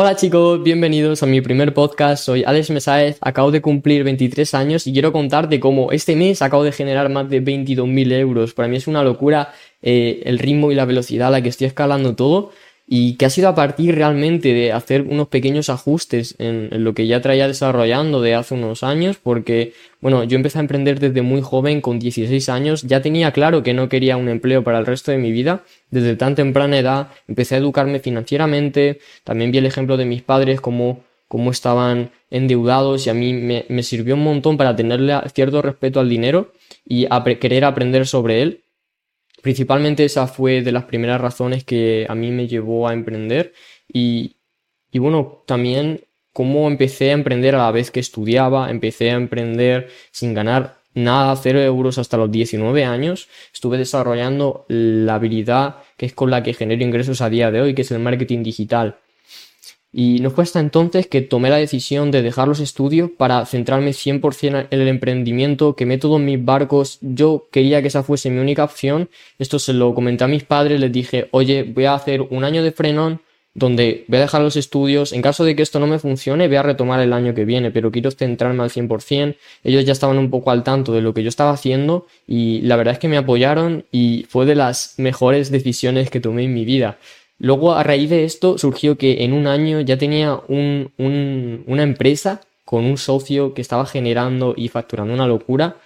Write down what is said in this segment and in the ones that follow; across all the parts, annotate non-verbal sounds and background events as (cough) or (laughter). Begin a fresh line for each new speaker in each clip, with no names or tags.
Hola chicos, bienvenidos a mi primer podcast. Soy Alex Mesáez, acabo de cumplir 23 años y quiero contarte cómo este mes acabo de generar más de 22.000 euros. Para mí es una locura eh, el ritmo y la velocidad a la que estoy escalando todo y que ha sido a partir realmente de hacer unos pequeños ajustes en, lo que ya traía desarrollando de hace unos años, porque, bueno, yo empecé a emprender desde muy joven, con 16 años, ya tenía claro que no quería un empleo para el resto de mi vida, desde tan temprana edad empecé a educarme financieramente, también vi el ejemplo de mis padres, cómo, cómo estaban endeudados y a mí me, me sirvió un montón para tenerle cierto respeto al dinero y a querer aprender sobre él Principalmente esa fue de las primeras razones que a mí me llevó a emprender y, y bueno, también cómo empecé a emprender a la vez que estudiaba, empecé a emprender sin ganar nada, cero euros hasta los 19 años. Estuve desarrollando la habilidad que es con la que genero ingresos a día de hoy, que es el marketing digital. Y no fue hasta entonces que tomé la decisión de dejar los estudios para centrarme 100% en el emprendimiento, quemé todos mis barcos, yo quería que esa fuese mi única opción. Esto se lo comenté a mis padres, les dije, oye, voy a hacer un año de frenón donde voy a dejar los estudios, en caso de que esto no me funcione, voy a retomar el año que viene, pero quiero centrarme al 100%. Ellos ya estaban un poco al tanto de lo que yo estaba haciendo y la verdad es que me apoyaron y fue de las mejores decisiones que tomé en mi vida. Luego, a raíz de esto, surgió que en un año ya tenía una empresa con un socio que estaba generando y facturando una locura.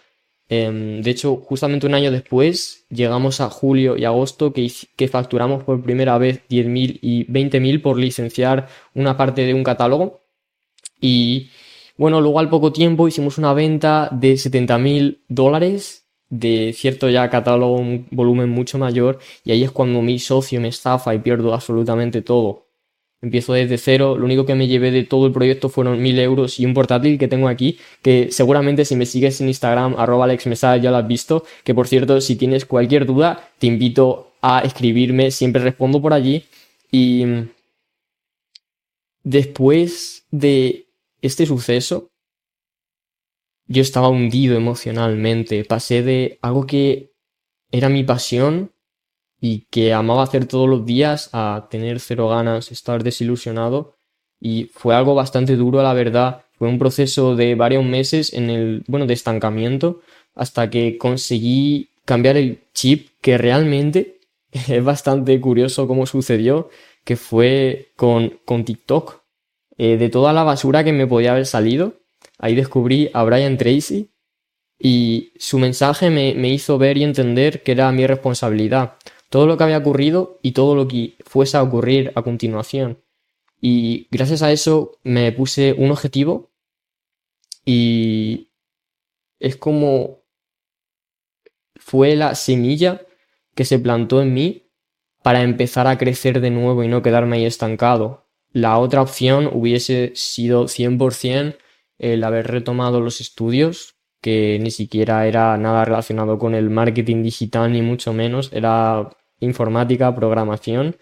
Em, de hecho, justamente un año después, llegamos a julio y agosto que, que facturamos por primera vez 10.000 y 20.000 por licenciar una parte de un catálogo. Y bueno, luego al poco tiempo hicimos una venta de 70.000 dólares de cierto ya catálogo, un volumen mucho mayor, y ahí es cuando mi socio me estafa y pierdo absolutamente todo. Empiezo desde cero, lo único que me llevé de todo el proyecto fueron mil euros y un portátil que tengo aquí, que seguramente si me sigues en Instagram, arroba alexmesada, ya lo has visto, que por cierto, si tienes cualquier duda, te invito a escribirme, siempre respondo por allí. Y después de este suceso, yo estaba hundido emocionalmente. Pasé de algo que era mi pasión y que amaba hacer todos los días a tener cero ganas, estar desilusionado. Y fue algo bastante duro, la verdad. Fue un proceso de varios meses en el, bueno, de estancamiento hasta que conseguí cambiar el chip que realmente (laughs) es bastante curioso cómo sucedió, que fue con, con TikTok. Eh, de toda la basura que me podía haber salido, Ahí descubrí a Brian Tracy y su mensaje me, hizo ver y entender que era mi responsabilidad. Todo lo que había ocurrido y todo lo que fuese a ocurrir a continuación. Y gracias a eso me puse un objetivo y es como fue la semilla que se plantó en mí para empezar a crecer de nuevo y no quedarme ahí estancado. La otra opción hubiese sido 100% el haber retomado los estudios, que ni siquiera era nada relacionado con el marketing digital, ni mucho menos, era informática, programación,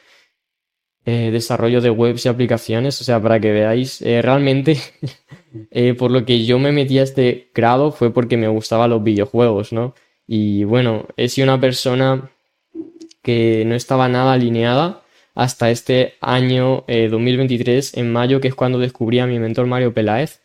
eh, desarrollo de webs y aplicaciones, o sea, para que veáis, eh, realmente (laughs) eh, por lo que yo me metí a este grado fue porque me gustaban los videojuegos, ¿no? Y bueno, he sido una persona que no estaba nada alineada hasta este año 2023, en mayo, que es cuando descubrí a mi mentor Mario Peláez,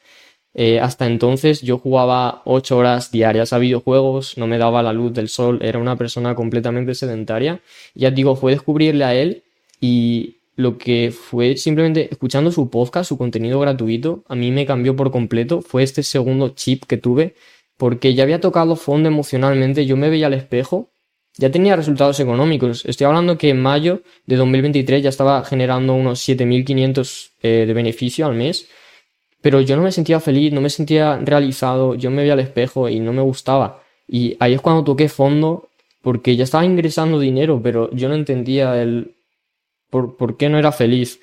eh, hasta entonces yo jugaba 8 horas diarias a videojuegos, no me daba la luz del sol, era una persona completamente sedentaria. Ya digo, fue descubrirle a él y lo que fue simplemente escuchando su podcast, su contenido gratuito, a mí me cambió por completo. Fue este segundo chip que tuve porque ya había tocado fondo emocionalmente, yo me veía al espejo, ya tenía resultados económicos. Estoy hablando que en mayo de 2023 ya estaba generando unos 7.500 eh, de beneficio al mes pero yo no me sentía feliz, no me sentía realizado, yo me veía al espejo y no me gustaba. Y ahí es cuando toqué fondo, porque ya estaba ingresando dinero, pero yo no entendía el por, por qué no era feliz.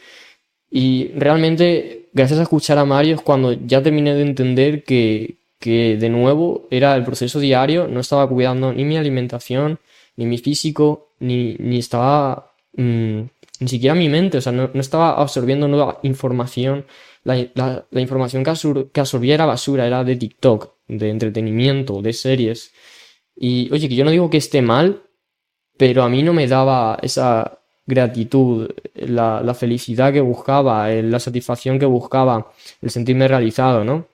Y realmente, gracias a escuchar a Mario, es cuando ya terminé de entender que, que de nuevo era el proceso diario, no estaba cuidando ni mi alimentación, ni mi físico, ni, ni estaba, mm, ni siquiera mi mente, o sea, no, no estaba absorbiendo nueva información la, información que, absorbía era basura, era de TikTok, de entretenimiento, de series. Y oye, que yo no digo que esté mal, pero a mí no me daba esa, gratitud, la, felicidad que buscaba, la satisfacción que buscaba, el sentirme realizado, ¿no?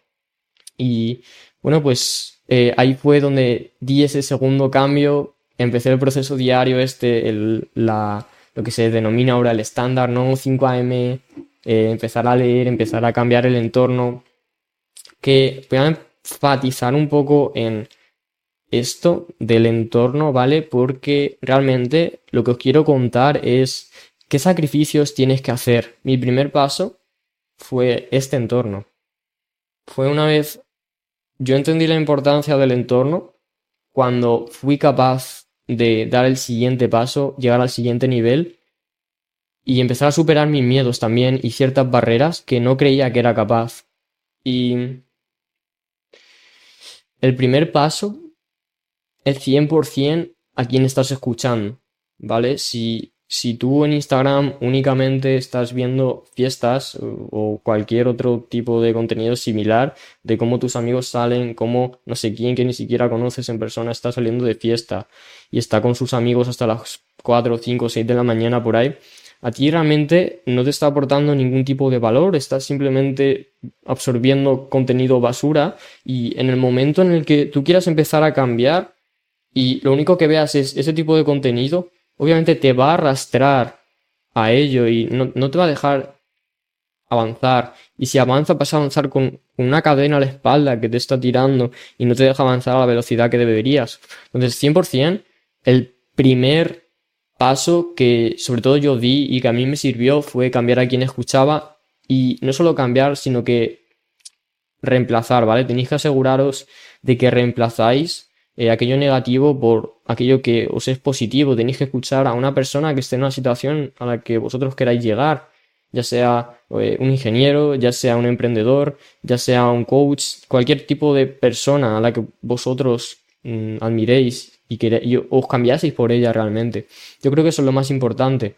Y bueno, pues eh, ahí fue donde di ese segundo cambio, empecé el proceso diario este, el, la, lo que se denomina ahora el estándar, ¿no? 5am, eh, empezar a leer, empezar a cambiar el entorno, que voy a enfatizar un poco en esto del entorno, ¿vale? Porque realmente lo que os quiero contar es qué sacrificios tienes que hacer. Mi primer paso fue este entorno. Fue una vez yo entendí la importancia del entorno cuando fui capaz de dar el siguiente paso, llegar al siguiente nivel y empezar a superar mis miedos también y ciertas barreras que no creía que era capaz. Y el primer paso es 100% a quien estás escuchando, ¿vale? Si, si tú en Instagram únicamente estás viendo fiestas o cualquier otro tipo de contenido similar de cómo tus amigos salen, cómo no sé quién que ni siquiera conoces en persona está saliendo de fiesta y está con sus amigos hasta las 4, 5, 6 de la mañana por ahí, a ti realmente no te está aportando ningún tipo de valor, estás simplemente absorbiendo contenido basura y en el momento en el que tú quieras empezar a cambiar y lo único que veas es ese tipo de contenido, obviamente te va a arrastrar a ello y no, te va a dejar avanzar. Y si avanza, vas a avanzar con una cadena a la espalda que te está tirando y no te deja avanzar a la velocidad que deberías. Entonces, 100%, el primer paso que sobre todo yo di y que a mí me sirvió fue cambiar a quien escuchaba y no solo cambiar, sino que reemplazar, ¿vale? Tenéis que aseguraros de que reemplazáis eh, aquello negativo por aquello que os es positivo. Tenéis que escuchar a una persona que esté en una situación a la que vosotros queráis llegar, ya sea eh, un ingeniero, ya sea un emprendedor, ya sea un coach, cualquier tipo de persona a la que vosotros mm, admiréis y, que, os cambiaseis por ella realmente. Yo creo que eso es lo más importante.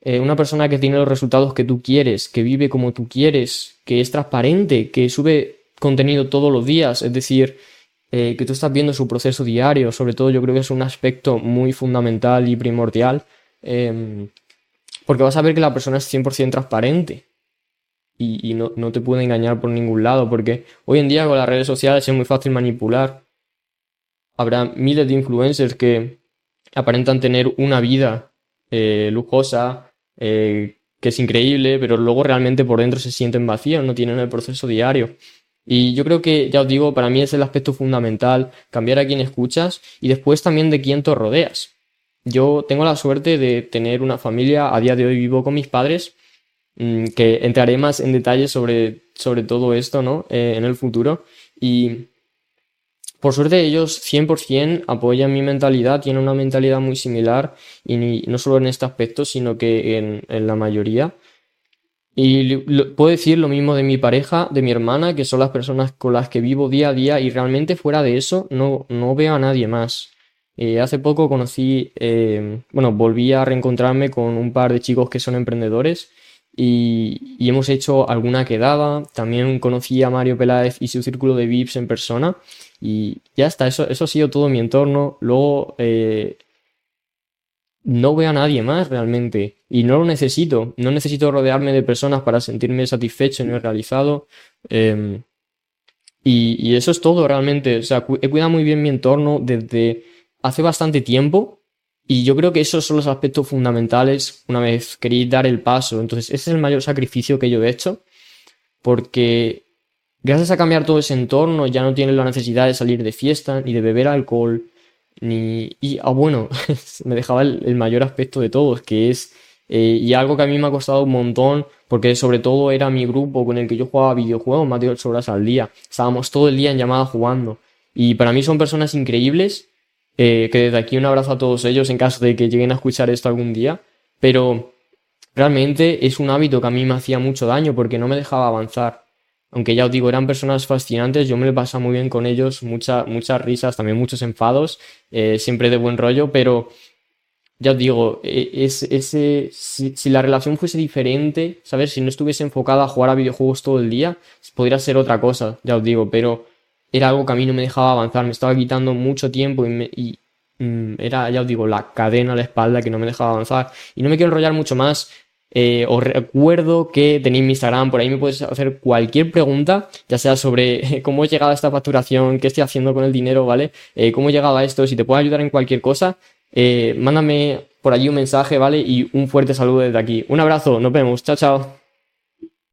Eh, una persona que tiene los resultados que tú quieres, que vive como tú quieres, que es transparente, que sube contenido todos los días, es decir, eh, que tú estás viendo su proceso diario, sobre todo yo creo que es un aspecto muy fundamental y primordial, em, porque vas a ver que la persona es 100% transparente y, no, no, te puede engañar por ningún lado, porque hoy en día con las redes sociales es muy fácil manipular. Habrá miles de influencers que aparentan tener una vida eh, lujosa, eh, que es increíble, pero luego realmente por dentro se sienten vacíos, no tienen el proceso diario. Y yo creo que, ya os digo, para mí es el aspecto fundamental, cambiar a quien escuchas y después también de quién te rodeas. Yo tengo la suerte de tener una familia, a día de hoy vivo con mis padres, mm, que entraré más en detalle sobre, sobre todo esto, ¿no? Eh, en el futuro. Y por suerte ellos 100% apoyan mi mentalidad, tienen una mentalidad muy similar y no solo en este aspecto, sino que en, en la mayoría. Y puedo decir lo mismo de mi pareja, de mi hermana, que son las personas con las que vivo día a día y realmente fuera de eso no, no veo a nadie más. Eh, hace poco conocí, eh, bueno, volví a reencontrarme con un par de chicos que son emprendedores y, y, hemos hecho alguna quedada. También conocí a Mario Peláez y su círculo de VIPs en persona y ya está, eso, eso ha sido todo mi entorno. Luego eh, no veo a nadie más realmente y no lo necesito. No necesito rodearme de personas para sentirme satisfecho y realizado. Em, y, eso es todo realmente. O sea, he cuidado muy bien mi entorno desde hace bastante tiempo y yo creo que esos son los aspectos fundamentales una vez queréis dar el paso. Entonces, ese es el mayor sacrificio que yo he hecho porque gracias a cambiar todo ese entorno ya no tienes la necesidad de salir de fiesta ni de beber alcohol ni... Y, ah, bueno, (laughs) me dejaba el, mayor aspecto de todos, que es... Eh, y algo que a mí me ha costado un montón, porque sobre todo era mi grupo con el que yo jugaba videojuegos más de 8 horas al día. Estábamos todo el día en llamada jugando. Y para mí son personas increíbles, eh, que desde aquí un abrazo a todos ellos en caso de que lleguen a escuchar esto algún día. Pero realmente es un hábito que a mí me hacía mucho daño porque no me dejaba avanzar aunque ya os digo, eran personas fascinantes, yo me lo pasaba muy bien con ellos, muchas risas, también muchos enfados, eh, siempre de buen rollo, pero ya os digo, e, es, ese, si, la relación fuese diferente, ¿sabes? Si no estuviese enfocada a jugar a videojuegos todo el día, podría ser otra cosa, ya os digo, pero era algo que a mí no me dejaba avanzar, me estaba quitando mucho tiempo y me, y mm, era, ya os digo, la cadena a la espalda que no me dejaba avanzar. Y no me quiero enrollar mucho más. Eh, os recuerdo que tenéis mi Instagram, por ahí me puedes hacer cualquier pregunta, ya sea sobre (laughs) cómo he llegado a esta facturación, qué estoy haciendo con el dinero, ¿vale? Eh, cómo he llegado a esto, si te puedo ayudar en cualquier cosa, eh, mándame por allí un mensaje, ¿vale? Y un fuerte saludo desde aquí. Un abrazo, nos vemos, chao, chao.